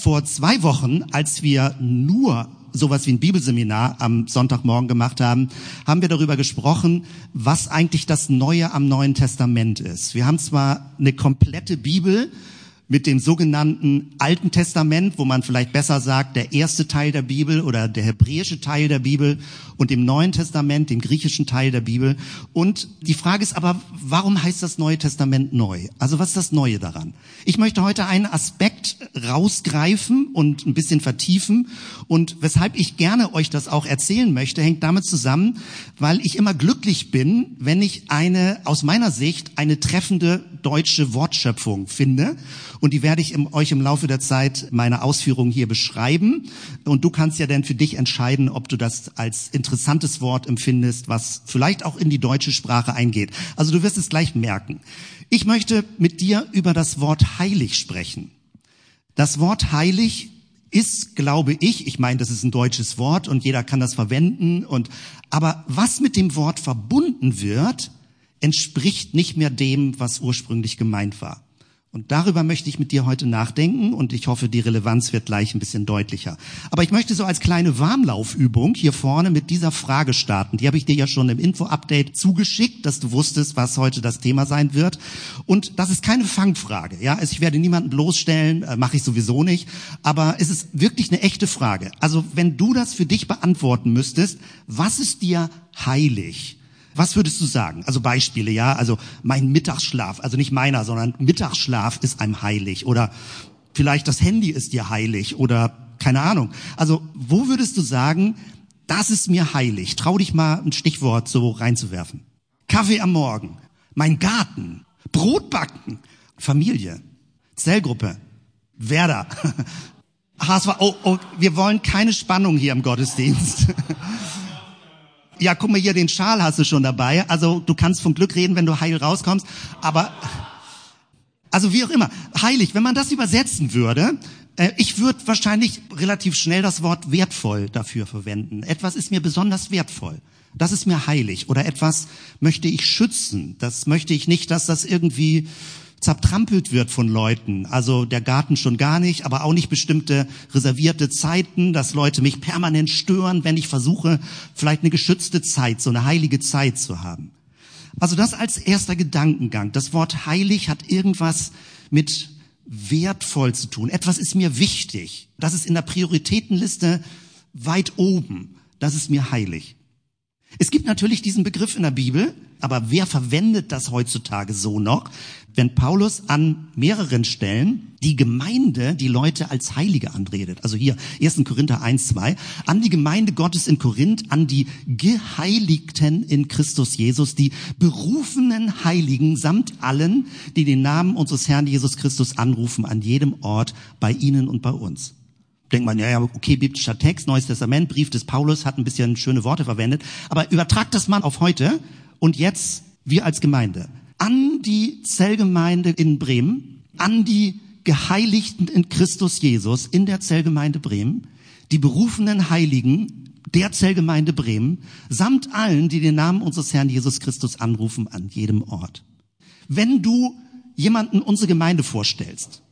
vor zwei Wochen, als wir nur sowas wie ein Bibelseminar am Sonntagmorgen gemacht haben, haben wir darüber gesprochen, was eigentlich das Neue am Neuen Testament ist. Wir haben zwar eine komplette Bibel, mit dem sogenannten Alten Testament, wo man vielleicht besser sagt, der erste Teil der Bibel oder der hebräische Teil der Bibel und dem Neuen Testament, dem griechischen Teil der Bibel. Und die Frage ist aber, warum heißt das Neue Testament neu? Also was ist das Neue daran? Ich möchte heute einen Aspekt rausgreifen und ein bisschen vertiefen. Und weshalb ich gerne euch das auch erzählen möchte, hängt damit zusammen, weil ich immer glücklich bin, wenn ich eine, aus meiner Sicht, eine treffende deutsche Wortschöpfung finde. Und die werde ich im, euch im Laufe der Zeit meine Ausführungen hier beschreiben. Und du kannst ja dann für dich entscheiden, ob du das als interessantes Wort empfindest, was vielleicht auch in die deutsche Sprache eingeht. Also du wirst es gleich merken. Ich möchte mit dir über das Wort heilig sprechen. Das Wort heilig ist, glaube ich, ich meine, das ist ein deutsches Wort und jeder kann das verwenden und, aber was mit dem Wort verbunden wird, entspricht nicht mehr dem, was ursprünglich gemeint war. Und darüber möchte ich mit dir heute nachdenken und ich hoffe, die Relevanz wird gleich ein bisschen deutlicher. Aber ich möchte so als kleine Warmlaufübung hier vorne mit dieser Frage starten. Die habe ich dir ja schon im Info-Update zugeschickt, dass du wusstest, was heute das Thema sein wird. Und das ist keine Fangfrage. Ja, also ich werde niemanden bloßstellen, äh, mache ich sowieso nicht. Aber es ist wirklich eine echte Frage. Also wenn du das für dich beantworten müsstest, was ist dir heilig? Was würdest du sagen? Also Beispiele, ja, also mein Mittagsschlaf, also nicht meiner, sondern Mittagsschlaf ist einem heilig oder vielleicht das Handy ist dir heilig oder keine Ahnung. Also wo würdest du sagen, das ist mir heilig? Trau dich mal ein Stichwort so reinzuwerfen. Kaffee am Morgen, mein Garten, Brotbacken, Familie, Zellgruppe, Werder, HSV. Oh, oh, wir wollen keine Spannung hier im Gottesdienst. ja, guck mal hier, den Schal hast du schon dabei. Also du kannst vom Glück reden, wenn du heil rauskommst. Aber, also wie auch immer, heilig, wenn man das übersetzen würde, äh, ich würde wahrscheinlich relativ schnell das Wort wertvoll dafür verwenden. Etwas ist mir besonders wertvoll. Das ist mir heilig. Oder etwas möchte ich schützen. Das möchte ich nicht, dass das irgendwie zertrampelt wird von Leuten. Also der Garten schon gar nicht, aber auch nicht bestimmte reservierte Zeiten, dass Leute mich permanent stören, wenn ich versuche, vielleicht eine geschützte Zeit, so eine heilige Zeit zu haben. Also das als erster Gedankengang. Das Wort heilig hat irgendwas mit wertvoll zu tun. Etwas ist mir wichtig. Das ist in der Prioritätenliste weit oben. Das ist mir heilig. Es gibt natürlich diesen Begriff in der Bibel, aber wer verwendet das heutzutage so noch? Wenn Paulus an mehreren Stellen die Gemeinde, die Leute als Heilige anredet, also hier 1. Korinther 1, 2, an die Gemeinde Gottes in Korinth, an die Geheiligten in Christus Jesus, die berufenen Heiligen samt allen, die den Namen unseres Herrn Jesus Christus anrufen, an jedem Ort, bei ihnen und bei uns denkt man, ja, ja, okay, biblischer Text, Neues Testament, Brief des Paulus, hat ein bisschen schöne Worte verwendet. Aber übertragt das mal auf heute und jetzt wir als Gemeinde. An die Zellgemeinde in Bremen, an die Geheiligten in Christus Jesus in der Zellgemeinde Bremen, die berufenen Heiligen der Zellgemeinde Bremen, samt allen, die den Namen unseres Herrn Jesus Christus anrufen an jedem Ort. Wenn du jemanden unsere Gemeinde vorstellst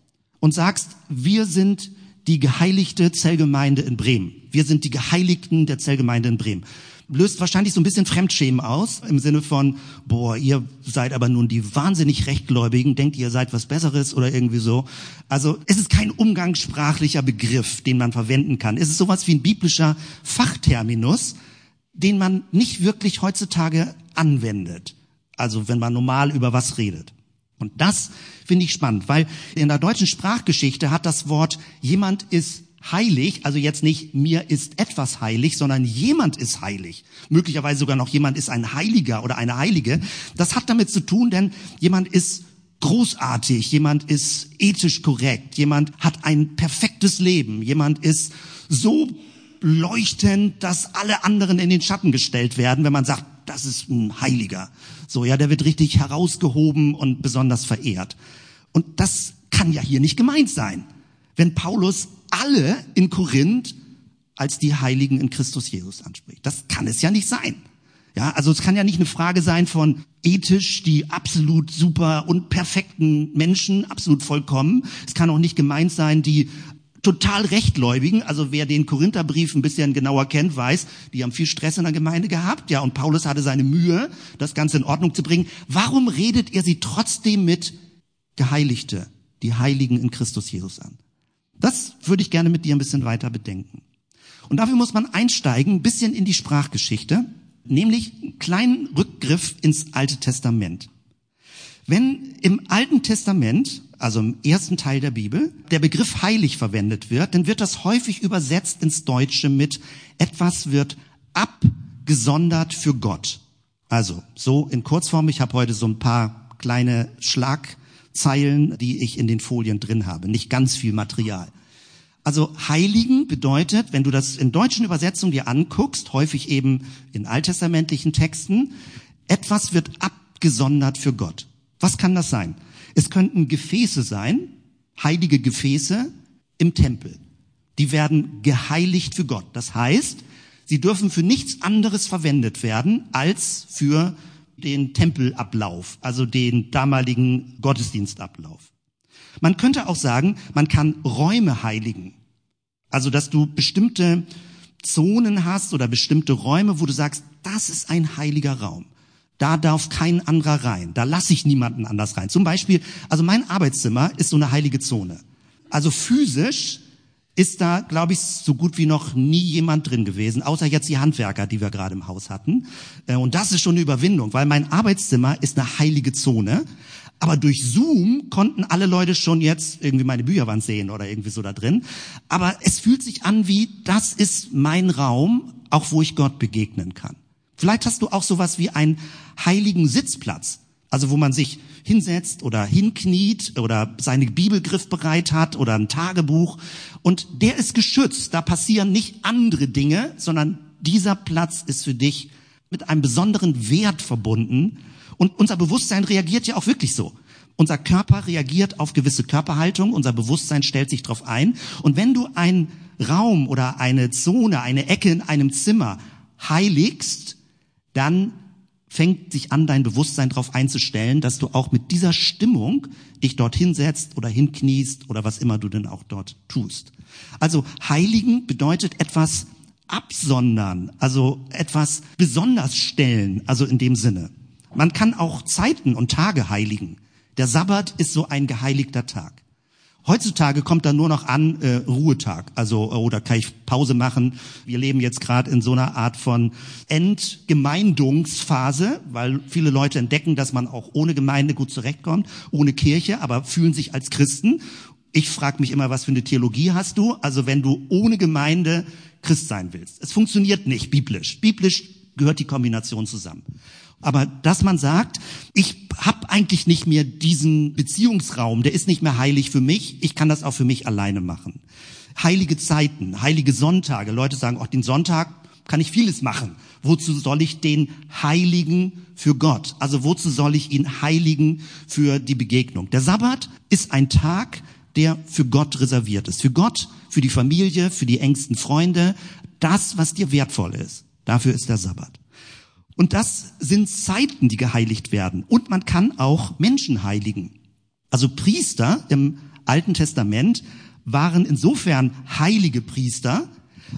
und sagst, wir sind die geheiligte Zellgemeinde in Bremen. Wir sind die Geheiligten der Zellgemeinde in Bremen. Löst wahrscheinlich so ein bisschen Fremdschämen aus, im Sinne von, boah, ihr seid aber nun die wahnsinnig Rechtgläubigen, denkt ihr seid was Besseres oder irgendwie so. Also es ist kein umgangssprachlicher Begriff, den man verwenden kann. Es ist sowas wie ein biblischer Fachterminus, den man nicht wirklich heutzutage anwendet. Also wenn man normal über was redet. Und das finde ich spannend, weil in der deutschen Sprachgeschichte hat das Wort jemand ist heilig, also jetzt nicht mir ist etwas heilig, sondern jemand ist heilig. Möglicherweise sogar noch jemand ist ein Heiliger oder eine Heilige. Das hat damit zu tun, denn jemand ist großartig, jemand ist ethisch korrekt, jemand hat ein perfektes Leben, jemand ist so leuchtend, dass alle anderen in den Schatten gestellt werden, wenn man sagt, das ist ein Heiliger. So, ja, der wird richtig herausgehoben und besonders verehrt. Und das kann ja hier nicht gemeint sein, wenn Paulus alle in Korinth als die Heiligen in Christus Jesus anspricht. Das kann es ja nicht sein. Ja, also es kann ja nicht eine Frage sein von ethisch die absolut super und perfekten Menschen, absolut vollkommen. Es kann auch nicht gemeint sein, die total rechtgläubigen, also wer den Korintherbrief ein bisschen genauer kennt, weiß, die haben viel Stress in der Gemeinde gehabt, ja, und Paulus hatte seine Mühe, das Ganze in Ordnung zu bringen. Warum redet er sie trotzdem mit Geheiligte, die Heiligen in Christus Jesus an? Das würde ich gerne mit dir ein bisschen weiter bedenken. Und dafür muss man einsteigen, ein bisschen in die Sprachgeschichte, nämlich einen kleinen Rückgriff ins Alte Testament. Wenn im Alten Testament, also im ersten Teil der Bibel, der Begriff heilig verwendet wird, dann wird das häufig übersetzt ins Deutsche mit etwas wird abgesondert für Gott. Also so in Kurzform, ich habe heute so ein paar kleine Schlagzeilen, die ich in den Folien drin habe, nicht ganz viel Material. Also heiligen bedeutet, wenn du das in deutschen Übersetzungen dir anguckst, häufig eben in alttestamentlichen Texten, etwas wird abgesondert für Gott. Was kann das sein? Es könnten Gefäße sein, heilige Gefäße im Tempel. Die werden geheiligt für Gott. Das heißt, sie dürfen für nichts anderes verwendet werden als für den Tempelablauf, also den damaligen Gottesdienstablauf. Man könnte auch sagen, man kann Räume heiligen. Also, dass du bestimmte Zonen hast oder bestimmte Räume, wo du sagst, das ist ein heiliger Raum. Da darf kein anderer rein. Da lasse ich niemanden anders rein. Zum Beispiel, also mein Arbeitszimmer ist so eine heilige Zone. Also physisch ist da, glaube ich, so gut wie noch nie jemand drin gewesen, außer jetzt die Handwerker, die wir gerade im Haus hatten. Äh, und das ist schon eine Überwindung, weil mein Arbeitszimmer ist eine heilige Zone. Aber durch Zoom konnten alle Leute schon jetzt irgendwie meine Bücherwand sehen oder irgendwie so da drin. Aber es fühlt sich an wie, das ist mein Raum, auch wo ich Gott begegnen kann. Vielleicht hast du auch sowas wie einen heiligen Sitzplatz, also wo man sich hinsetzt oder hinkniet oder seine Bibel griffbereit hat oder ein Tagebuch und der ist geschützt. Da passieren nicht andere Dinge, sondern dieser Platz ist für dich mit einem besonderen Wert verbunden und unser Bewusstsein reagiert ja auch wirklich so. Unser Körper reagiert auf gewisse Körperhaltung, unser Bewusstsein stellt sich darauf ein. Und wenn du einen Raum oder eine Zone, eine Ecke in einem Zimmer heiligst, dann fängt sich an, dein Bewusstsein darauf einzustellen, dass du auch mit dieser Stimmung dich dort hinsetzt oder hinkniest oder was immer du denn auch dort tust. Also heiligen bedeutet etwas absondern, also etwas besonders stellen, also in dem Sinne. Man kann auch Zeiten und Tage heiligen. Der Sabbat ist so ein geheiligter Tag. Heutzutage kommt da nur noch an äh, Ruhetag, also äh, oder kann ich Pause machen. Wir leben jetzt gerade in so einer Art von Entgemeindungsphase, weil viele Leute entdecken, dass man auch ohne Gemeinde gut zurechtkommt, ohne Kirche, aber fühlen sich als Christen. Ich frage mich immer, was für eine Theologie hast du? Also wenn du ohne Gemeinde Christ sein willst. Es funktioniert nicht biblisch. Biblisch gehört die Kombination zusammen. Aber dass man sagt, ich habe eigentlich nicht mehr diesen Beziehungsraum, der ist nicht mehr heilig für mich, ich kann das auch für mich alleine machen. Heilige Zeiten, heilige Sonntage. Leute sagen, auch den Sonntag kann ich vieles machen. Wozu soll ich den heiligen für Gott? Also wozu soll ich ihn heiligen für die Begegnung? Der Sabbat ist ein Tag, der für Gott reserviert ist. Für Gott, für die Familie, für die engsten Freunde. Das, was dir wertvoll ist. Dafür ist der Sabbat. Und das sind Zeiten, die geheiligt werden. Und man kann auch Menschen heiligen. Also Priester im Alten Testament waren insofern heilige Priester,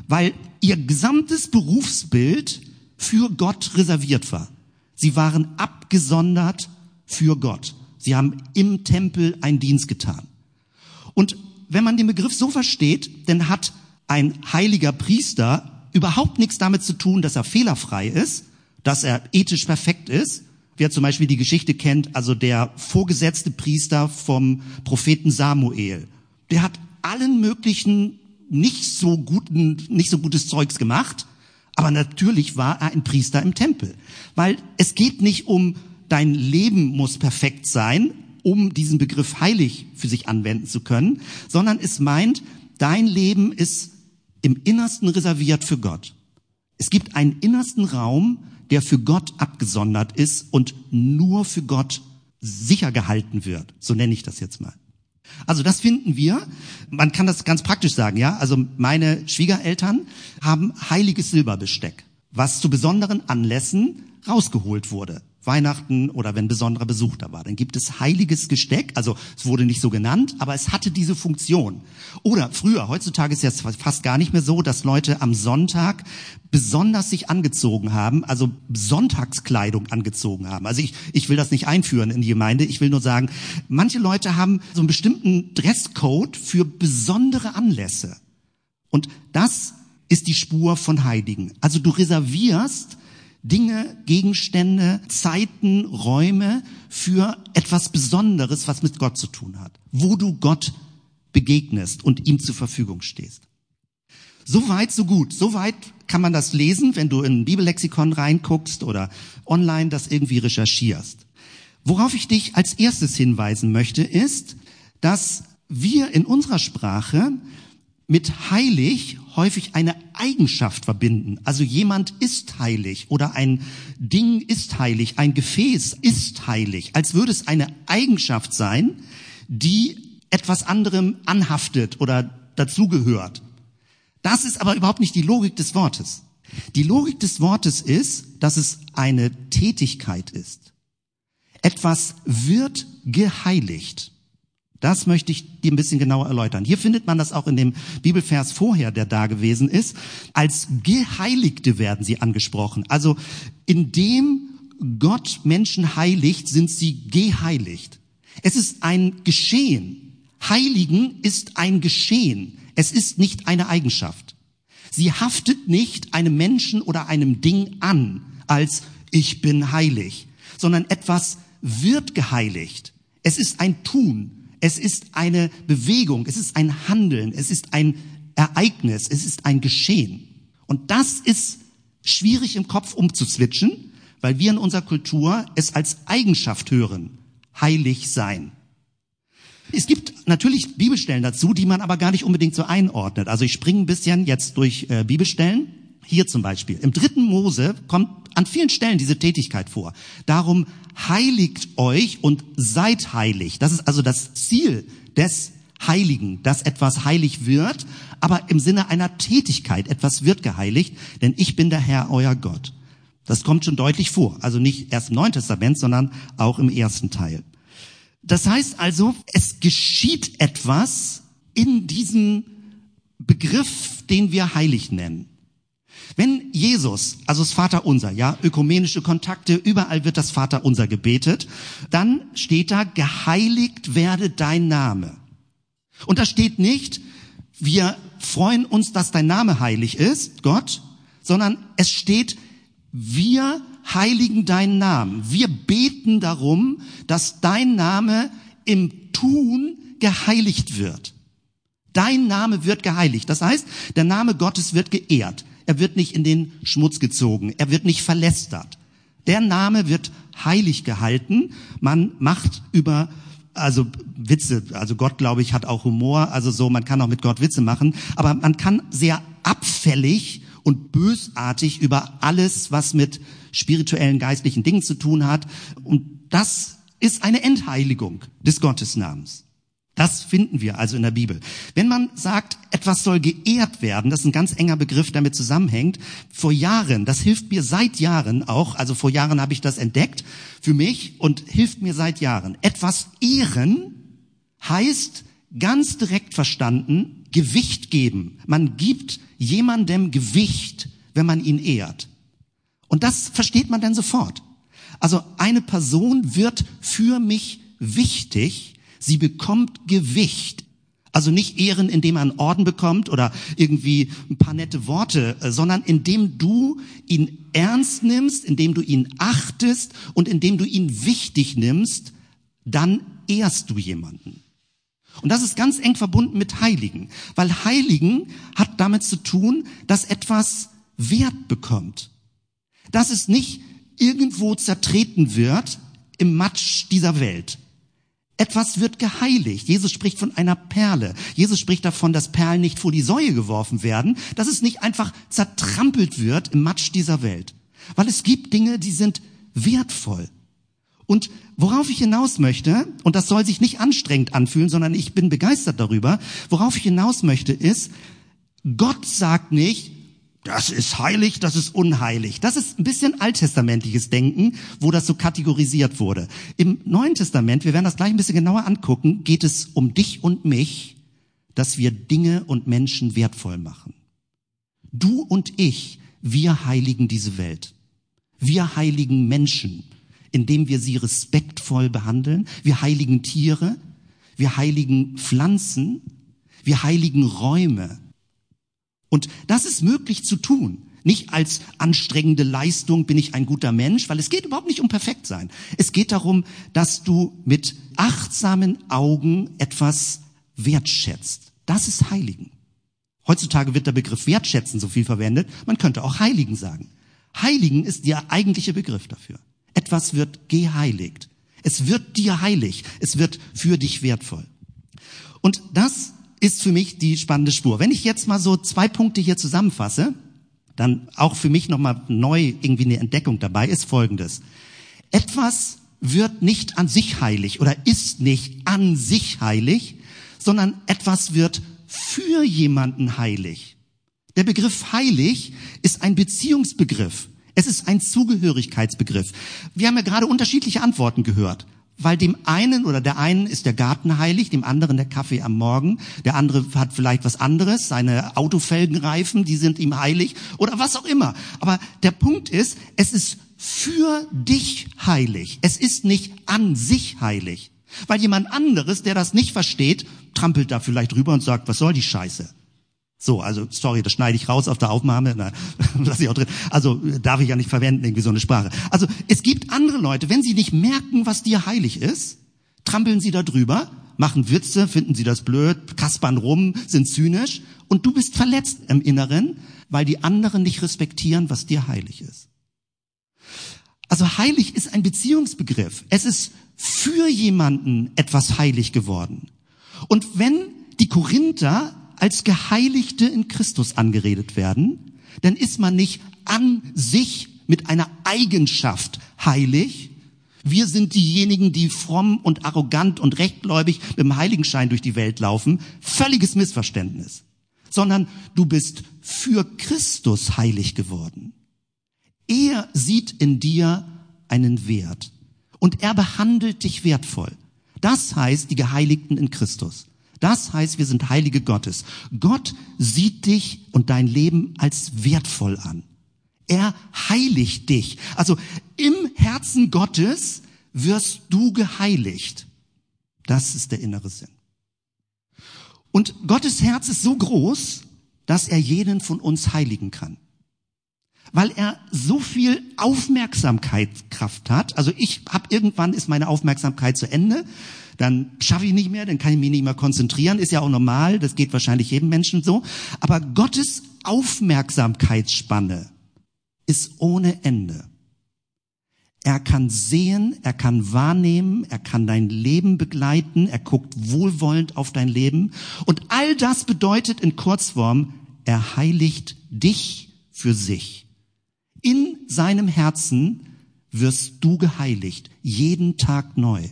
weil ihr gesamtes Berufsbild für Gott reserviert war. Sie waren abgesondert für Gott. Sie haben im Tempel einen Dienst getan. Und wenn man den Begriff so versteht, dann hat ein heiliger Priester überhaupt nichts damit zu tun, dass er fehlerfrei ist, dass er ethisch perfekt ist. Wer zum Beispiel die Geschichte kennt, also der vorgesetzte Priester vom Propheten Samuel, der hat allen möglichen nicht so guten, nicht so gutes Zeugs gemacht, aber natürlich war er ein Priester im Tempel, weil es geht nicht um dein Leben muss perfekt sein, um diesen Begriff heilig für sich anwenden zu können, sondern es meint, dein Leben ist im Innersten reserviert für Gott. Es gibt einen innersten Raum, der für Gott abgesondert ist und nur für Gott sicher gehalten wird. So nenne ich das jetzt mal. Also das finden wir. Man kann das ganz praktisch sagen, ja. Also meine Schwiegereltern haben heiliges Silberbesteck, was zu besonderen Anlässen rausgeholt wurde. Weihnachten oder wenn besonderer Besuch da war. Dann gibt es heiliges Gesteck, also es wurde nicht so genannt, aber es hatte diese Funktion. Oder früher, heutzutage ist es fast gar nicht mehr so, dass Leute am Sonntag besonders sich angezogen haben, also Sonntagskleidung angezogen haben. Also ich, ich will das nicht einführen in die Gemeinde, ich will nur sagen, manche Leute haben so einen bestimmten Dresscode für besondere Anlässe. Und das ist die Spur von Heiligen. Also du reservierst Dinge, Gegenstände, Zeiten, Räume für etwas Besonderes, was mit Gott zu tun hat, wo du Gott begegnest und ihm zur Verfügung stehst. So weit, so gut. So weit kann man das lesen, wenn du in ein Bibellexikon reinguckst oder online das irgendwie recherchierst. Worauf ich dich als erstes hinweisen möchte, ist, dass wir in unserer Sprache mit heilig häufig eine Eigenschaft verbinden. Also jemand ist heilig oder ein Ding ist heilig, ein Gefäß ist heilig, als würde es eine Eigenschaft sein, die etwas anderem anhaftet oder dazugehört. Das ist aber überhaupt nicht die Logik des Wortes. Die Logik des Wortes ist, dass es eine Tätigkeit ist. Etwas wird geheiligt. Das möchte ich dir ein bisschen genauer erläutern. Hier findet man das auch in dem Bibelvers vorher, der da gewesen ist. Als Geheiligte werden sie angesprochen. Also indem Gott Menschen heiligt, sind sie geheiligt. Es ist ein Geschehen. Heiligen ist ein Geschehen. Es ist nicht eine Eigenschaft. Sie haftet nicht einem Menschen oder einem Ding an als ich bin heilig, sondern etwas wird geheiligt. Es ist ein Tun. Es ist eine Bewegung, es ist ein Handeln, es ist ein Ereignis, es ist ein Geschehen. Und das ist schwierig im Kopf umzuzwitschen, weil wir in unserer Kultur es als Eigenschaft hören. Heilig sein. Es gibt natürlich Bibelstellen dazu, die man aber gar nicht unbedingt so einordnet. Also ich springe ein bisschen jetzt durch äh, Bibelstellen. Hier zum Beispiel. Im dritten Mose kommt an vielen Stellen diese Tätigkeit vor. Darum heiligt euch und seid heilig. Das ist also das Ziel des Heiligen, dass etwas heilig wird, aber im Sinne einer Tätigkeit. Etwas wird geheiligt, denn ich bin der Herr, euer Gott. Das kommt schon deutlich vor. Also nicht erst im Neuen Testament, sondern auch im ersten Teil. Das heißt also, es geschieht etwas in diesem Begriff, den wir heilig nennen. Wenn Jesus, also das Vaterunser, ja, ökumenische Kontakte, überall wird das Vaterunser gebetet, dann steht da, geheiligt werde dein Name. Und da steht nicht, wir freuen uns, dass dein Name heilig ist, Gott, sondern es steht, wir heiligen deinen Namen. Wir beten darum, dass dein Name im Tun geheiligt wird. Dein Name wird geheiligt. Das heißt, der Name Gottes wird geehrt. Er wird nicht in den Schmutz gezogen. Er wird nicht verlästert. Der Name wird heilig gehalten. Man macht über also Witze, also Gott, glaube ich, hat auch Humor, also so, man kann auch mit Gott Witze machen, aber man kann sehr abfällig und bösartig über alles, was mit spirituellen, geistlichen Dingen zu tun hat. Und das ist eine Entheiligung des Gottesnamens. Das finden wir also in der Bibel. Wenn man sagt, etwas soll geehrt werden, das ist ein ganz enger Begriff, damit zusammenhängt. Vor Jahren, das hilft mir seit Jahren auch, also vor Jahren habe ich das entdeckt für mich und hilft mir seit Jahren. Etwas ehren heißt ganz direkt verstanden Gewicht geben. Man gibt jemandem Gewicht, wenn man ihn ehrt. Und das versteht man dann sofort. Also eine Person wird für mich wichtig, Sie bekommt Gewicht. Also nicht Ehren, indem er einen Orden bekommt oder irgendwie ein paar nette Worte, äh, sondern indem du ihn ernst nimmst, indem du ihn achtest und indem du ihn wichtig nimmst, dann ehrst du jemanden. Und das ist ganz eng verbunden mit Heiligen, weil Heiligen hat damit zu tun, dass etwas Wert bekommt. Dass es nicht irgendwo zertreten wird im Matsch dieser Welt, etwas wird geheiligt. Jesus spricht von einer Perle. Jesus spricht davon, dass Perlen nicht vor die Säue geworfen werden, dass es nicht einfach zertrampelt wird im Matsch dieser Welt. Weil es gibt Dinge, die sind wertvoll. Und worauf ich hinaus möchte, und das soll sich nicht anstrengend anfühlen, sondern ich bin begeistert darüber, worauf ich hinaus möchte, ist, Gott sagt nicht, das ist heilig, das ist unheilig. Das ist ein bisschen alttestamentliches Denken, wo das so kategorisiert wurde. Im Neuen Testament, wir werden das gleich ein bisschen genauer angucken, geht es um dich und mich, dass wir Dinge und Menschen wertvoll machen. Du und ich, wir heiligen diese Welt. Wir heiligen Menschen, indem wir sie respektvoll behandeln. Wir heiligen Tiere. Wir heiligen Pflanzen. Wir heiligen Räume. Und das ist möglich zu tun. Nicht als anstrengende Leistung bin ich ein guter Mensch, weil es geht überhaupt nicht um perfekt sein. Es geht darum, dass du mit achtsamen Augen etwas wertschätzt. Das ist Heiligen. Heutzutage wird der Begriff wertschätzen so viel verwendet. Man könnte auch Heiligen sagen. Heiligen ist der eigentliche Begriff dafür. Etwas wird geheiligt. Es wird dir heilig. Es wird für dich wertvoll. Und das ist für mich die spannende Spur. Wenn ich jetzt mal so zwei Punkte hier zusammenfasse, dann auch für mich nochmal neu irgendwie eine Entdeckung dabei ist folgendes. Etwas wird nicht an sich heilig oder ist nicht an sich heilig, sondern etwas wird für jemanden heilig. Der Begriff heilig ist ein Beziehungsbegriff. Es ist ein Zugehörigkeitsbegriff. Wir haben ja gerade unterschiedliche Antworten gehört. Weil dem einen oder der einen ist der Garten heilig, dem anderen der Kaffee am Morgen, der andere hat vielleicht was anderes, seine Autofelgenreifen, die sind ihm heilig oder was auch immer. Aber der Punkt ist, es ist für dich heilig. Es ist nicht an sich heilig. Weil jemand anderes, der das nicht versteht, trampelt da vielleicht rüber und sagt, was soll die Scheiße? So, also sorry, das schneide ich raus auf der Aufnahme, na, lass ich auch drin. Also darf ich ja nicht verwenden, irgendwie so eine Sprache. Also es gibt andere Leute, wenn sie nicht merken, was dir heilig ist, trampeln sie da drüber, machen Witze, finden sie das blöd, kaspern rum, sind zynisch und du bist verletzt im Inneren, weil die anderen nicht respektieren, was dir heilig ist. Also heilig ist ein Beziehungsbegriff. Es ist für jemanden etwas heilig geworden. Und wenn die Korinther als Geheiligte in Christus angeredet werden, dann ist man nicht an sich mit einer Eigenschaft heilig. Wir sind diejenigen, die fromm und arrogant und rechtgläubig mit dem Heiligenschein durch die Welt laufen. Völliges Missverständnis. Sondern du bist für Christus heilig geworden. Er sieht in dir einen Wert und er behandelt dich wertvoll. Das heißt die Geheiligten in Christus. Das heißt, wir sind Heilige Gottes. Gott sieht dich und dein Leben als wertvoll an. Er heiligt dich. Also im Herzen Gottes wirst du geheiligt. Das ist der innere Sinn. Und Gottes Herz ist so groß, dass er jeden von uns heiligen kann weil er so viel Aufmerksamkeitskraft hat. Also ich habe irgendwann ist meine Aufmerksamkeit zu Ende, dann schaffe ich nicht mehr, dann kann ich mich nicht mehr konzentrieren, ist ja auch normal, das geht wahrscheinlich jedem Menschen so. Aber Gottes Aufmerksamkeitsspanne ist ohne Ende. Er kann sehen, er kann wahrnehmen, er kann dein Leben begleiten, er guckt wohlwollend auf dein Leben. Und all das bedeutet in Kurzform, er heiligt dich für sich. In seinem Herzen wirst du geheiligt, jeden Tag neu.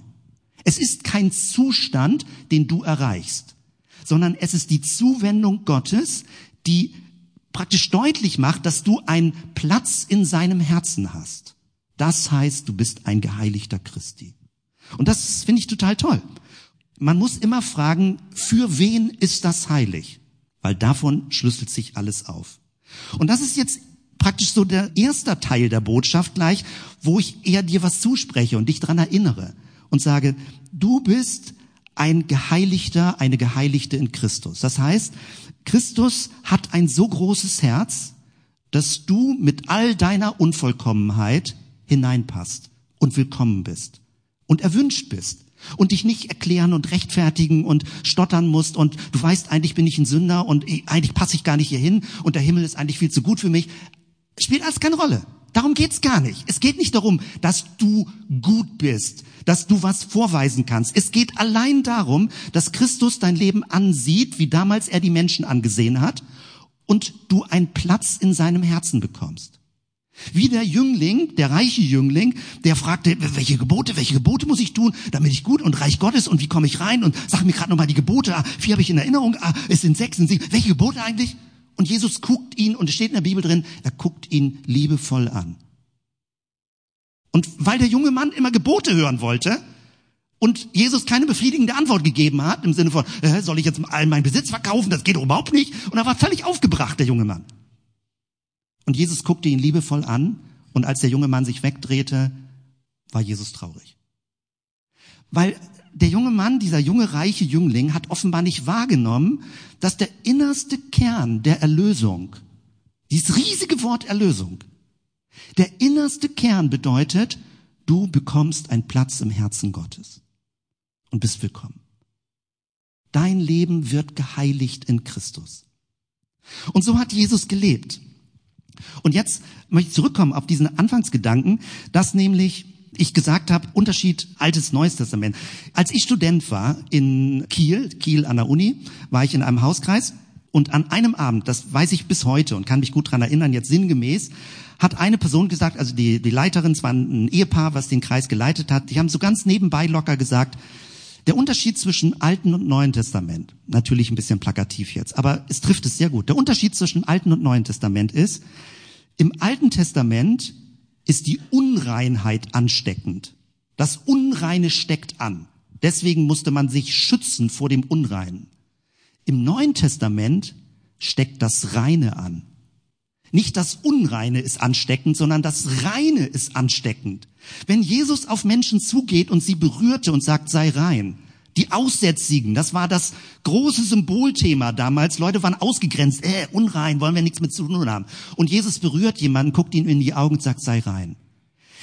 Es ist kein Zustand, den du erreichst, sondern es ist die Zuwendung Gottes, die praktisch deutlich macht, dass du einen Platz in seinem Herzen hast. Das heißt, du bist ein geheiligter Christi. Und das finde ich total toll. Man muss immer fragen, für wen ist das heilig? Weil davon schlüsselt sich alles auf. Und das ist jetzt praktisch so der erste Teil der Botschaft gleich, wo ich eher dir was zuspreche und dich dran erinnere und sage, du bist ein Geheiligter, eine Geheiligte in Christus. Das heißt, Christus hat ein so großes Herz, dass du mit all deiner Unvollkommenheit hineinpasst und willkommen bist und erwünscht bist und dich nicht erklären und rechtfertigen und stottern musst und du weißt, eigentlich bin ich ein Sünder und eigentlich passe ich gar nicht hier hin und der Himmel ist eigentlich viel zu gut für mich. Spielt alles keine Rolle. Darum geht's gar nicht. Es geht nicht darum, dass du gut bist, dass du was vorweisen kannst. Es geht allein darum, dass Christus dein Leben ansieht, wie damals er die Menschen angesehen hat, und du einen Platz in seinem Herzen bekommst. Wie der Jüngling, der reiche Jüngling, der fragte, welche Gebote, welche Gebote muss ich tun, damit ich gut und reich Gottes und wie komme ich rein und sag mir gerade nochmal die Gebote, ah, vier habe ich in Erinnerung, ah, es sind sechs, sind sieben, welche Gebote eigentlich? Und Jesus guckt ihn, und es steht in der Bibel drin, er guckt ihn liebevoll an. Und weil der junge Mann immer Gebote hören wollte und Jesus keine befriedigende Antwort gegeben hat, im Sinne von, äh, soll ich jetzt all meinen Besitz verkaufen, das geht doch überhaupt nicht. Und er war völlig aufgebracht, der junge Mann. Und Jesus guckte ihn liebevoll an und als der junge Mann sich wegdrehte, war Jesus traurig. Weil der junge Mann, dieser junge reiche Jüngling, hat offenbar nicht wahrgenommen, dass der innerste Kern der Erlösung, dieses riesige Wort Erlösung, der innerste Kern bedeutet, du bekommst einen Platz im Herzen Gottes und bist willkommen. Dein Leben wird geheiligt in Christus. Und so hat Jesus gelebt. Und jetzt möchte ich zurückkommen auf diesen Anfangsgedanken, dass nämlich ich gesagt habe, Unterschied Altes Neues Testament. Als ich Student war in Kiel, Kiel an der Uni, war ich in einem Hauskreis und an einem Abend, das weiß ich bis heute und kann mich gut dran erinnern, jetzt sinngemäß, hat eine Person gesagt, also die, die Leiterin, es war ein Ehepaar, was den Kreis geleitet hat, die haben so ganz nebenbei locker gesagt, der Unterschied zwischen Alten und Neuen Testament, natürlich ein bisschen plakativ jetzt, aber es trifft es sehr gut. Der Unterschied zwischen Alten und Neuen Testament ist, im Alten Testament ist die Unreinheit ansteckend. Das Unreine steckt an. Deswegen musste man sich schützen vor dem Unreinen. Im Neuen Testament steckt das Reine an. Nicht das Unreine ist ansteckend, sondern das Reine ist ansteckend. Wenn Jesus auf Menschen zugeht und sie berührte und sagt, sei rein, die Aussätzigen, das war das große Symbolthema damals. Leute waren ausgegrenzt, äh, unrein, wollen wir nichts mit zu tun haben. Und Jesus berührt jemanden, guckt ihn in die Augen und sagt, sei rein.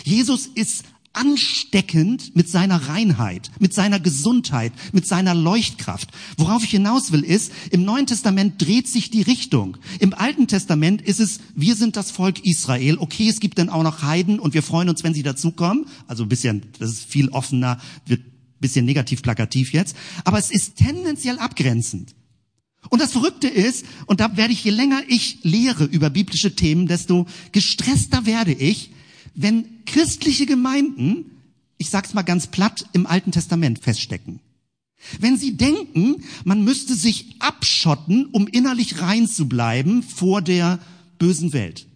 Jesus ist ansteckend mit seiner Reinheit, mit seiner Gesundheit, mit seiner Leuchtkraft. Worauf ich hinaus will ist, im Neuen Testament dreht sich die Richtung. Im Alten Testament ist es, wir sind das Volk Israel. Okay, es gibt dann auch noch Heiden und wir freuen uns, wenn sie dazukommen. Also ein bisschen, das ist viel offener, wird Bisschen negativ plakativ jetzt. Aber es ist tendenziell abgrenzend. Und das Verrückte ist, und da werde ich, je länger ich lehre über biblische Themen, desto gestresster werde ich, wenn christliche Gemeinden, ich sag's mal ganz platt, im Alten Testament feststecken. Wenn sie denken, man müsste sich abschotten, um innerlich rein zu bleiben vor der bösen Welt.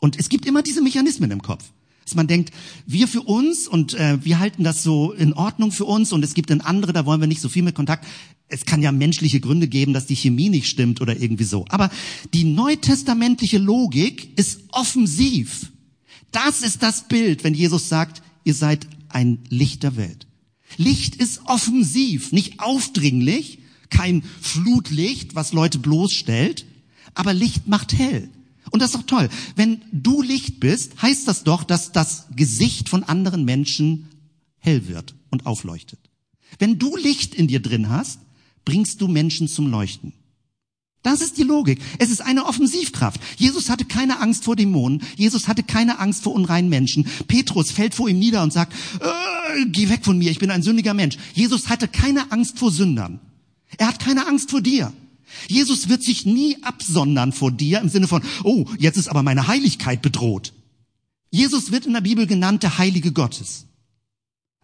Und es gibt immer diese Mechanismen im Kopf dass man denkt, wir für uns und äh, wir halten das so in Ordnung für uns und es gibt dann andere, da wollen wir nicht so viel mit Kontakt. Es kann ja menschliche Gründe geben, dass die Chemie nicht stimmt oder irgendwie so. Aber die neutestamentliche Logik ist offensiv. Das ist das Bild, wenn Jesus sagt, ihr seid ein Licht der Welt. Licht ist offensiv, nicht aufdringlich, kein Flutlicht, was Leute bloßstellt, aber Licht macht hell. Und das ist doch toll. Wenn du Licht bist, heißt das doch, dass das Gesicht von anderen Menschen hell wird und aufleuchtet. Wenn du Licht in dir drin hast, bringst du Menschen zum Leuchten. Das ist die Logik. Es ist eine Offensivkraft. Jesus hatte keine Angst vor Dämonen. Jesus hatte keine Angst vor unreinen Menschen. Petrus fällt vor ihm nieder und sagt, äh, geh weg von mir, ich bin ein sündiger Mensch. Jesus hatte keine Angst vor Sündern. Er hat keine Angst vor dir. Jesus wird sich nie absondern vor dir im Sinne von, oh, jetzt ist aber meine Heiligkeit bedroht. Jesus wird in der Bibel genannt der Heilige Gottes.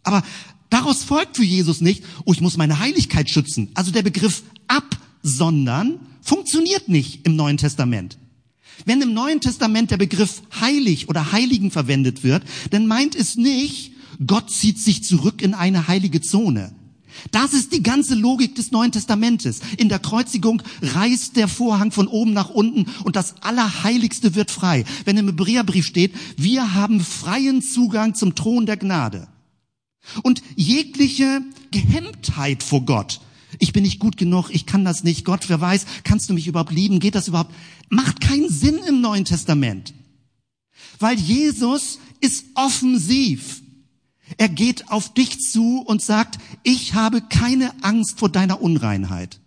Aber daraus folgt für Jesus nicht, oh, ich muss meine Heiligkeit schützen. Also der Begriff absondern funktioniert nicht im Neuen Testament. Wenn im Neuen Testament der Begriff heilig oder heiligen verwendet wird, dann meint es nicht, Gott zieht sich zurück in eine heilige Zone. Das ist die ganze Logik des Neuen Testamentes. In der Kreuzigung reißt der Vorhang von oben nach unten und das Allerheiligste wird frei. Wenn im Hebräerbrief steht, wir haben freien Zugang zum Thron der Gnade. Und jegliche Gehemmtheit vor Gott, ich bin nicht gut genug, ich kann das nicht, Gott, wer weiß, kannst du mich überhaupt lieben, geht das überhaupt, macht keinen Sinn im Neuen Testament. Weil Jesus ist offensiv. Er geht auf dich zu und sagt, ich habe keine Angst vor deiner Unreinheit.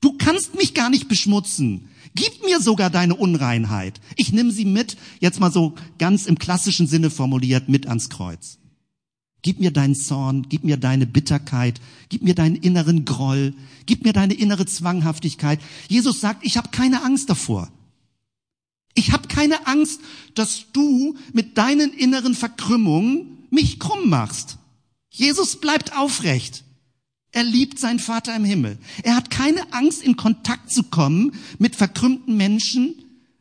Du kannst mich gar nicht beschmutzen. Gib mir sogar deine Unreinheit. Ich nehme sie mit, jetzt mal so ganz im klassischen Sinne formuliert, mit ans Kreuz. Gib mir deinen Zorn, gib mir deine Bitterkeit, gib mir deinen inneren Groll, gib mir deine innere Zwanghaftigkeit. Jesus sagt, ich habe keine Angst davor. Ich habe keine Angst, dass du mit deinen inneren Verkrümmungen mich krumm machst. Jesus bleibt aufrecht. Er liebt seinen Vater im Himmel. Er hat keine Angst, in Kontakt zu kommen mit verkrümmten Menschen,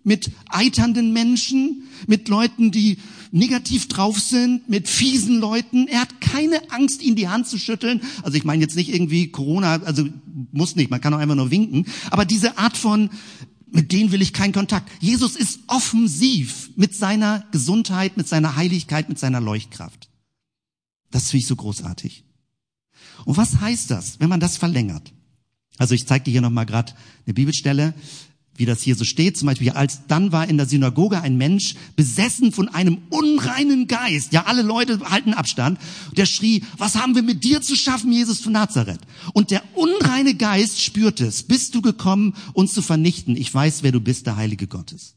mit eiternden Menschen, mit Leuten, die negativ drauf sind, mit fiesen Leuten. Er hat keine Angst, ihnen die Hand zu schütteln. Also ich meine jetzt nicht irgendwie Corona, also muss nicht, man kann auch einfach nur winken. Aber diese Art von, mit denen will ich keinen Kontakt. Jesus ist offensiv mit seiner Gesundheit, mit seiner Heiligkeit, mit seiner Leuchtkraft. Das finde ich so großartig. Und was heißt das, wenn man das verlängert? Also ich zeige dir hier nochmal gerade eine Bibelstelle, wie das hier so steht. Zum Beispiel, als dann war in der Synagoge ein Mensch besessen von einem unreinen Geist. Ja, alle Leute halten Abstand. Der schrie, was haben wir mit dir zu schaffen, Jesus von Nazareth? Und der unreine Geist spürte es. Bist du gekommen, uns zu vernichten? Ich weiß, wer du bist, der Heilige Gottes.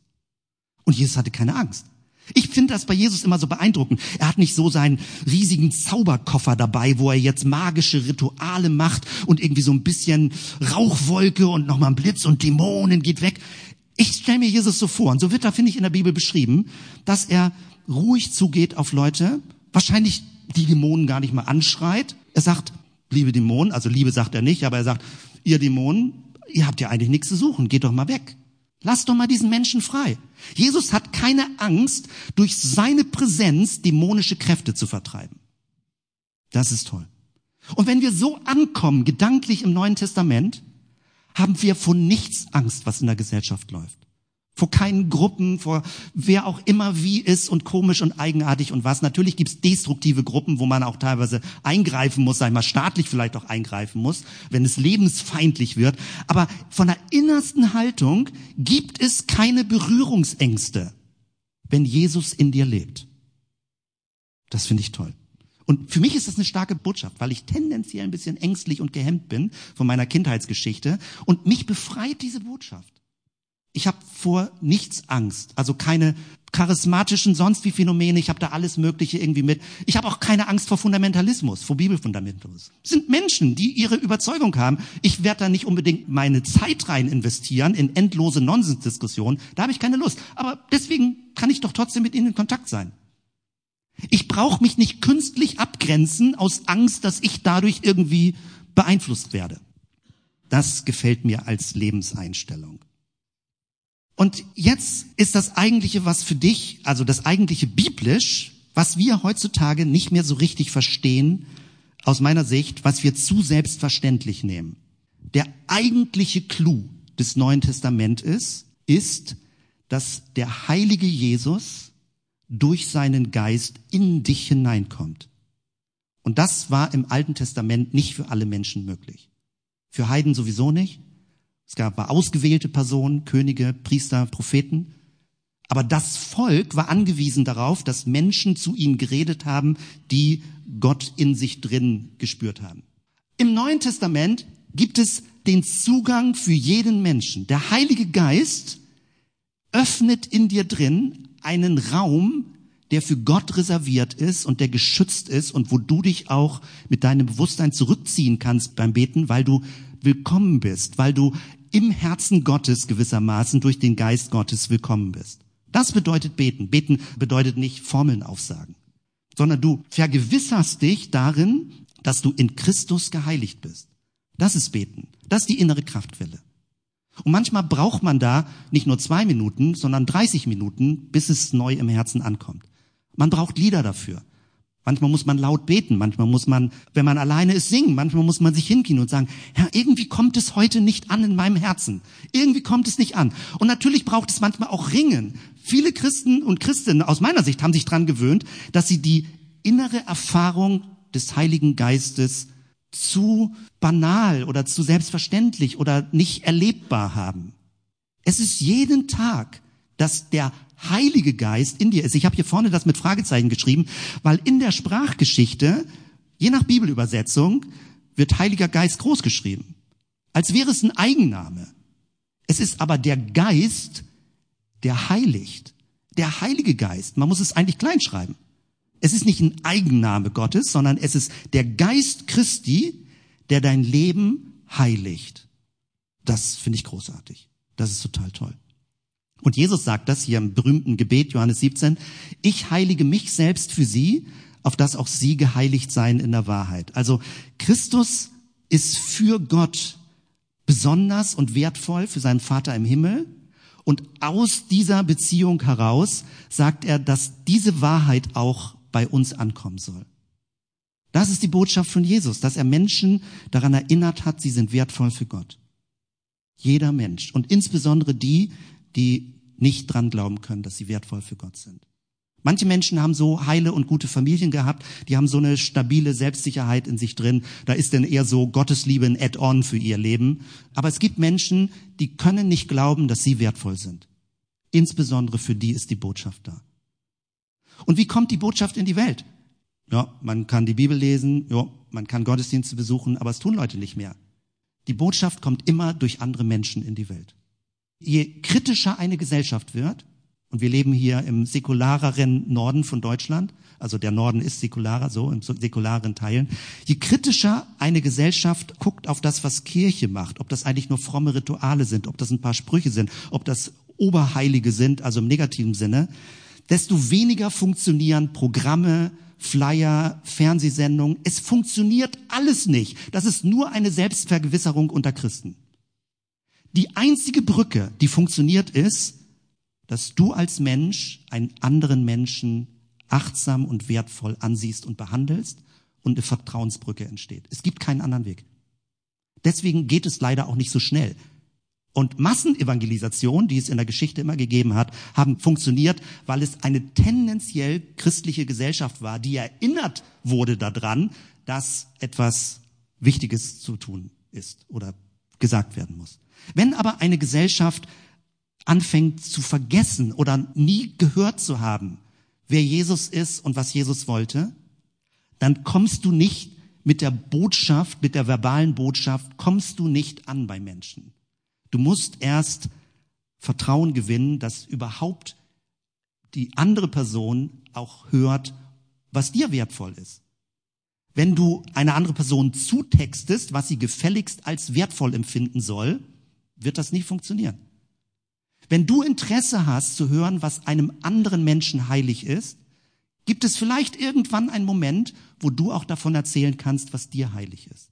Und Jesus hatte keine Angst. Ich finde das bei Jesus immer so beeindruckend. Er hat nicht so seinen riesigen Zauberkoffer dabei, wo er jetzt magische Rituale macht und irgendwie so ein bisschen Rauchwolke und nochmal ein Blitz und Dämonen geht weg. Ich stelle mir Jesus so vor, und so wird da, finde ich, in der Bibel beschrieben, dass er ruhig zugeht auf Leute, wahrscheinlich die Dämonen gar nicht mal anschreit. Er sagt, liebe Dämonen, also Liebe sagt er nicht, aber er sagt, ihr Dämonen, ihr habt ja eigentlich nichts zu suchen, geht doch mal weg. Lass doch mal diesen Menschen frei. Jesus hat keine Angst, durch seine Präsenz dämonische Kräfte zu vertreiben. Das ist toll. Und wenn wir so ankommen, gedanklich im Neuen Testament, haben wir vor nichts Angst, was in der Gesellschaft läuft vor keinen Gruppen, vor wer auch immer wie ist und komisch und eigenartig und was. Natürlich gibt's destruktive Gruppen, wo man auch teilweise eingreifen muss, sag ich mal, staatlich vielleicht auch eingreifen muss, wenn es lebensfeindlich wird. Aber von der innersten Haltung gibt es keine Berührungsängste, wenn Jesus in dir lebt. Das finde ich toll. Und für mich ist das eine starke Botschaft, weil ich tendenziell ein bisschen ängstlich und gehemmt bin von meiner Kindheitsgeschichte. Und mich befreit diese Botschaft. Ich habe vor nichts Angst, also keine charismatischen sonst wie Phänomene, ich habe da alles Mögliche irgendwie mit. Ich habe auch keine Angst vor Fundamentalismus, vor Bibelfundamentalismus. Es sind Menschen, die ihre Überzeugung haben. Ich werde da nicht unbedingt meine Zeit rein investieren in endlose Nonsensdiskussionen. Da habe ich keine Lust. Aber deswegen kann ich doch trotzdem mit ihnen in Kontakt sein. Ich brauche mich nicht künstlich abgrenzen aus Angst, dass ich dadurch irgendwie beeinflusst werde. Das gefällt mir als Lebenseinstellung. Und jetzt ist das eigentliche, was für dich, also das eigentliche biblisch, was wir heutzutage nicht mehr so richtig verstehen, aus meiner Sicht, was wir zu selbstverständlich nehmen. Der eigentliche Clou des Neuen Testaments ist, ist, dass der heilige Jesus durch seinen Geist in dich hineinkommt. Und das war im Alten Testament nicht für alle Menschen möglich. Für Heiden sowieso nicht, es gab ausgewählte Personen, Könige, Priester, Propheten. Aber das Volk war angewiesen darauf, dass Menschen zu ihnen geredet haben, die Gott in sich drin gespürt haben. Im Neuen Testament gibt es den Zugang für jeden Menschen. Der Heilige Geist öffnet in dir drin einen Raum, der für Gott reserviert ist und der geschützt ist und wo du dich auch mit deinem Bewusstsein zurückziehen kannst beim Beten, weil du willkommen bist, weil du im Herzen Gottes gewissermaßen durch den Geist Gottes willkommen bist. Das bedeutet beten. Beten bedeutet nicht Formeln aufsagen, sondern du vergewisserst dich darin, dass du in Christus geheiligt bist. Das ist beten. Das ist die innere Kraftquelle. Und manchmal braucht man da nicht nur zwei Minuten, sondern 30 Minuten, bis es neu im Herzen ankommt. Man braucht Lieder dafür. Manchmal muss man laut beten, manchmal muss man, wenn man alleine ist, singen, manchmal muss man sich hinkien und sagen, Herr, irgendwie kommt es heute nicht an in meinem Herzen. Irgendwie kommt es nicht an. Und natürlich braucht es manchmal auch Ringen. Viele Christen und Christinnen aus meiner Sicht haben sich dran gewöhnt, dass sie die innere Erfahrung des Heiligen Geistes zu banal oder zu selbstverständlich oder nicht erlebbar haben. Es ist jeden Tag, dass der Heilige Geist in dir ist. Ich habe hier vorne das mit Fragezeichen geschrieben, weil in der Sprachgeschichte, je nach Bibelübersetzung, wird Heiliger Geist groß geschrieben. Als wäre es ein Eigenname. Es ist aber der Geist, der heiligt. Der Heilige Geist. Man muss es eigentlich klein schreiben. Es ist nicht ein Eigenname Gottes, sondern es ist der Geist Christi, der dein Leben heiligt. Das finde ich großartig. Das ist total toll. Und Jesus sagt das hier im berühmten Gebet Johannes 17, ich heilige mich selbst für sie, auf dass auch sie geheiligt seien in der Wahrheit. Also Christus ist für Gott besonders und wertvoll für seinen Vater im Himmel. Und aus dieser Beziehung heraus sagt er, dass diese Wahrheit auch bei uns ankommen soll. Das ist die Botschaft von Jesus, dass er Menschen daran erinnert hat, sie sind wertvoll für Gott. Jeder Mensch. Und insbesondere die, die nicht dran glauben können, dass sie wertvoll für Gott sind. Manche Menschen haben so heile und gute Familien gehabt, die haben so eine stabile Selbstsicherheit in sich drin. Da ist dann eher so Gottesliebe ein Add-on für ihr Leben. Aber es gibt Menschen, die können nicht glauben, dass sie wertvoll sind. Insbesondere für die ist die Botschaft da. Und wie kommt die Botschaft in die Welt? Ja, man kann die Bibel lesen, ja, man kann Gottesdienste besuchen, aber es tun Leute nicht mehr. Die Botschaft kommt immer durch andere Menschen in die Welt. Je kritischer eine Gesellschaft wird, und wir leben hier im säkulareren Norden von Deutschland, also der Norden ist säkularer, so im säkularen Teilen. Je kritischer eine Gesellschaft guckt auf das, was Kirche macht, ob das eigentlich nur fromme Rituale sind, ob das ein paar Sprüche sind, ob das Oberheilige sind, also im negativen Sinne, desto weniger funktionieren Programme, Flyer, Fernsehsendungen. Es funktioniert alles nicht. Das ist nur eine Selbstvergewisserung unter Christen. Die einzige Brücke, die funktioniert, ist, dass du als Mensch einen anderen Menschen achtsam und wertvoll ansiehst und behandelst und eine Vertrauensbrücke entsteht. Es gibt keinen anderen Weg. Deswegen geht es leider auch nicht so schnell. Und Massenevangelisation, die es in der Geschichte immer gegeben hat, haben funktioniert, weil es eine tendenziell christliche Gesellschaft war, die erinnert wurde daran, dass etwas Wichtiges zu tun ist oder gesagt werden muss. Wenn aber eine Gesellschaft anfängt zu vergessen oder nie gehört zu haben, wer Jesus ist und was Jesus wollte, dann kommst du nicht mit der Botschaft, mit der verbalen Botschaft, kommst du nicht an bei Menschen. Du musst erst Vertrauen gewinnen, dass überhaupt die andere Person auch hört, was dir wertvoll ist. Wenn du eine andere Person zutextest, was sie gefälligst als wertvoll empfinden soll, wird das nie funktionieren. Wenn du Interesse hast zu hören, was einem anderen Menschen heilig ist, gibt es vielleicht irgendwann einen Moment, wo du auch davon erzählen kannst, was dir heilig ist.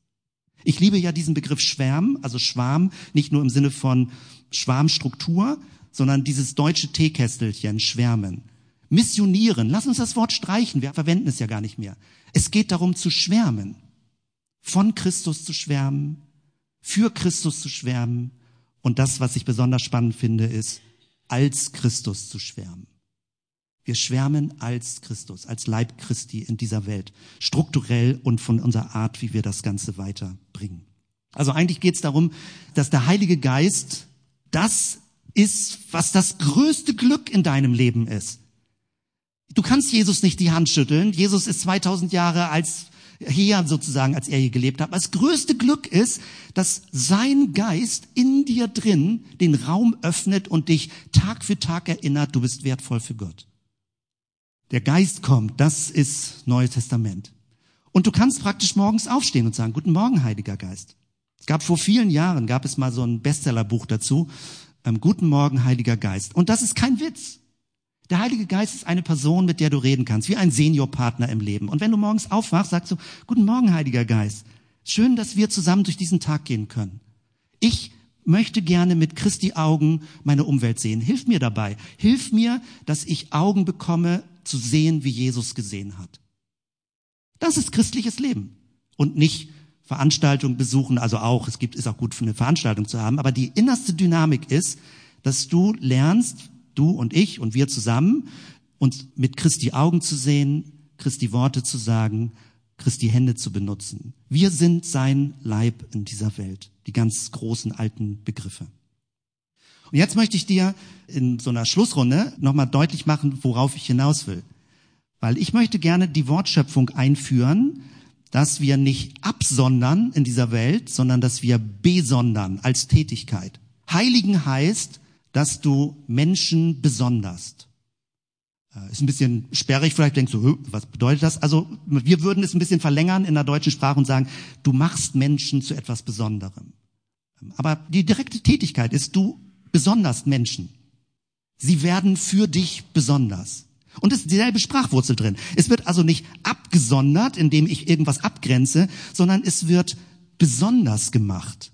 Ich liebe ja diesen Begriff Schwärm, also Schwarm, nicht nur im Sinne von Schwarmstruktur, sondern dieses deutsche Teekästelchen, Schwärmen. Missionieren, lass uns das Wort streichen, wir verwenden es ja gar nicht mehr. Es geht darum zu schwärmen, von Christus zu schwärmen, für Christus zu schwärmen, und das, was ich besonders spannend finde, ist, als Christus zu schwärmen. Wir schwärmen als Christus, als Leib Christi in dieser Welt, strukturell und von unserer Art, wie wir das Ganze weiterbringen. Also eigentlich geht es darum, dass der Heilige Geist das ist, was das größte Glück in deinem Leben ist. Du kannst Jesus nicht die Hand schütteln. Jesus ist 2000 Jahre als hier sozusagen, als er hier gelebt hat. Das größte Glück ist, dass sein Geist in dir drin den Raum öffnet und dich Tag für Tag erinnert, du bist wertvoll für Gott. Der Geist kommt, das ist Neues Testament. Und du kannst praktisch morgens aufstehen und sagen, guten Morgen, Heiliger Geist. Es gab vor vielen Jahren, gab es mal so ein Bestsellerbuch dazu, ähm, Guten Morgen, Heiliger Geist. Und das ist kein Witz. Der Heilige Geist ist eine Person, mit der du reden kannst, wie ein Seniorpartner im Leben. Und wenn du morgens aufwachst, sagst du, guten Morgen, Heiliger Geist. Schön, dass wir zusammen durch diesen Tag gehen können. Ich möchte gerne mit Christi Augen meine Umwelt sehen. Hilf mir dabei. Hilf mir, dass ich Augen bekomme, zu sehen, wie Jesus gesehen hat. Das ist christliches Leben. Und nicht Veranstaltungen besuchen, also auch, es gibt, ist auch gut eine Veranstaltung zu haben, aber die innerste Dynamik ist, dass du lernst, du und ich und wir zusammen, uns mit Christi Augen zu sehen, Christi Worte zu sagen, Christi Hände zu benutzen. Wir sind sein Leib in dieser Welt. Die ganz großen alten Begriffe. Und jetzt möchte ich dir in so einer Schlussrunde nochmal deutlich machen, worauf ich hinaus will. Weil ich möchte gerne die Wortschöpfung einführen, dass wir nicht absondern in dieser Welt, sondern dass wir besondern als Tätigkeit. Heiligen heißt, dass du Menschen besonderst. Äh, ist ein bisschen sperrig, vielleicht denkst du, was bedeutet das? Also wir würden es ein bisschen verlängern in der deutschen Sprache und sagen, du machst Menschen zu etwas Besonderem. Aber die direkte Tätigkeit ist, du besonderst Menschen. Sie werden für dich besonders. Und es ist dieselbe Sprachwurzel drin. Es wird also nicht abgesondert, indem ich irgendwas abgrenze, sondern es wird besonders gemacht.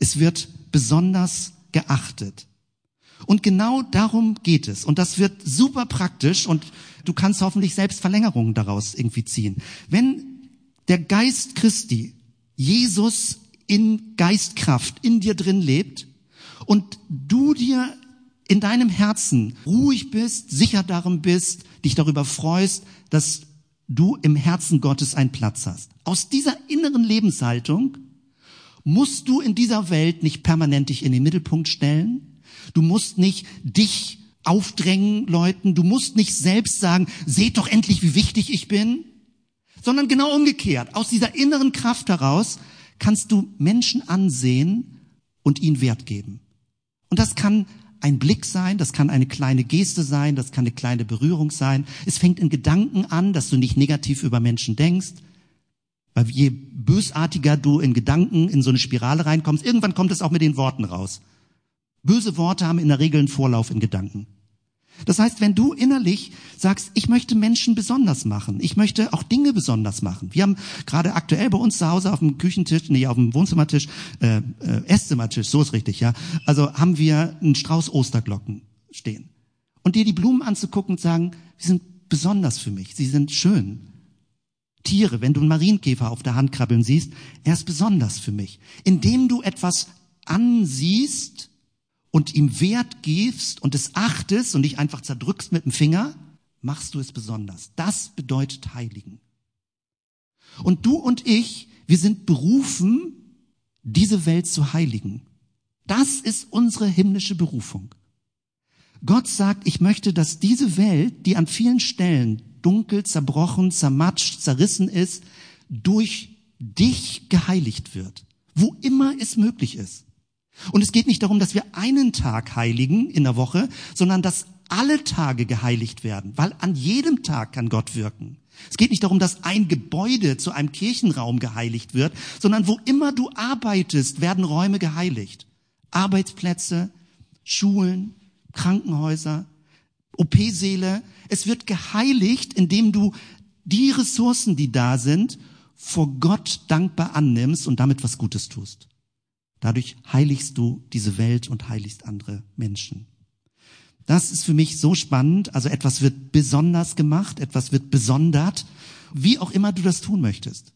Es wird besonders geachtet. Und genau darum geht es. Und das wird super praktisch und du kannst hoffentlich selbst Verlängerungen daraus irgendwie ziehen. Wenn der Geist Christi, Jesus in Geistkraft in dir drin lebt und du dir in deinem Herzen ruhig bist, sicher darum bist, dich darüber freust, dass du im Herzen Gottes einen Platz hast. Aus dieser inneren Lebenshaltung musst du in dieser Welt nicht permanent dich in den Mittelpunkt stellen. Du musst nicht dich aufdrängen, Leuten. Du musst nicht selbst sagen, seht doch endlich, wie wichtig ich bin. Sondern genau umgekehrt. Aus dieser inneren Kraft heraus kannst du Menschen ansehen und ihnen Wert geben. Und das kann ein Blick sein, das kann eine kleine Geste sein, das kann eine kleine Berührung sein. Es fängt in Gedanken an, dass du nicht negativ über Menschen denkst. Weil je bösartiger du in Gedanken in so eine Spirale reinkommst, irgendwann kommt es auch mit den Worten raus. Böse Worte haben in der Regel einen Vorlauf in Gedanken. Das heißt, wenn du innerlich sagst, ich möchte Menschen besonders machen, ich möchte auch Dinge besonders machen. Wir haben gerade aktuell bei uns zu Hause auf dem Küchentisch, nee, auf dem Wohnzimmertisch, äh, äh, Esszimmertisch, so ist richtig, ja. Also haben wir einen Strauß Osterglocken stehen. Und dir die Blumen anzugucken und sagen, sie sind besonders für mich, sie sind schön. Tiere, wenn du einen Marienkäfer auf der Hand krabbeln siehst, er ist besonders für mich. Indem du etwas ansiehst, und ihm Wert gibst und es achtest und dich einfach zerdrückst mit dem Finger, machst du es besonders. Das bedeutet Heiligen. Und du und ich, wir sind berufen, diese Welt zu heiligen. Das ist unsere himmlische Berufung. Gott sagt, ich möchte, dass diese Welt, die an vielen Stellen dunkel, zerbrochen, zermatscht, zerrissen ist, durch dich geheiligt wird. Wo immer es möglich ist. Und es geht nicht darum, dass wir einen Tag heiligen in der Woche, sondern dass alle Tage geheiligt werden, weil an jedem Tag kann Gott wirken. Es geht nicht darum, dass ein Gebäude zu einem Kirchenraum geheiligt wird, sondern wo immer du arbeitest, werden Räume geheiligt. Arbeitsplätze, Schulen, Krankenhäuser, OP-Säle. Es wird geheiligt, indem du die Ressourcen, die da sind, vor Gott dankbar annimmst und damit was Gutes tust. Dadurch heiligst du diese Welt und heiligst andere Menschen. Das ist für mich so spannend. Also etwas wird besonders gemacht, etwas wird besondert, wie auch immer du das tun möchtest.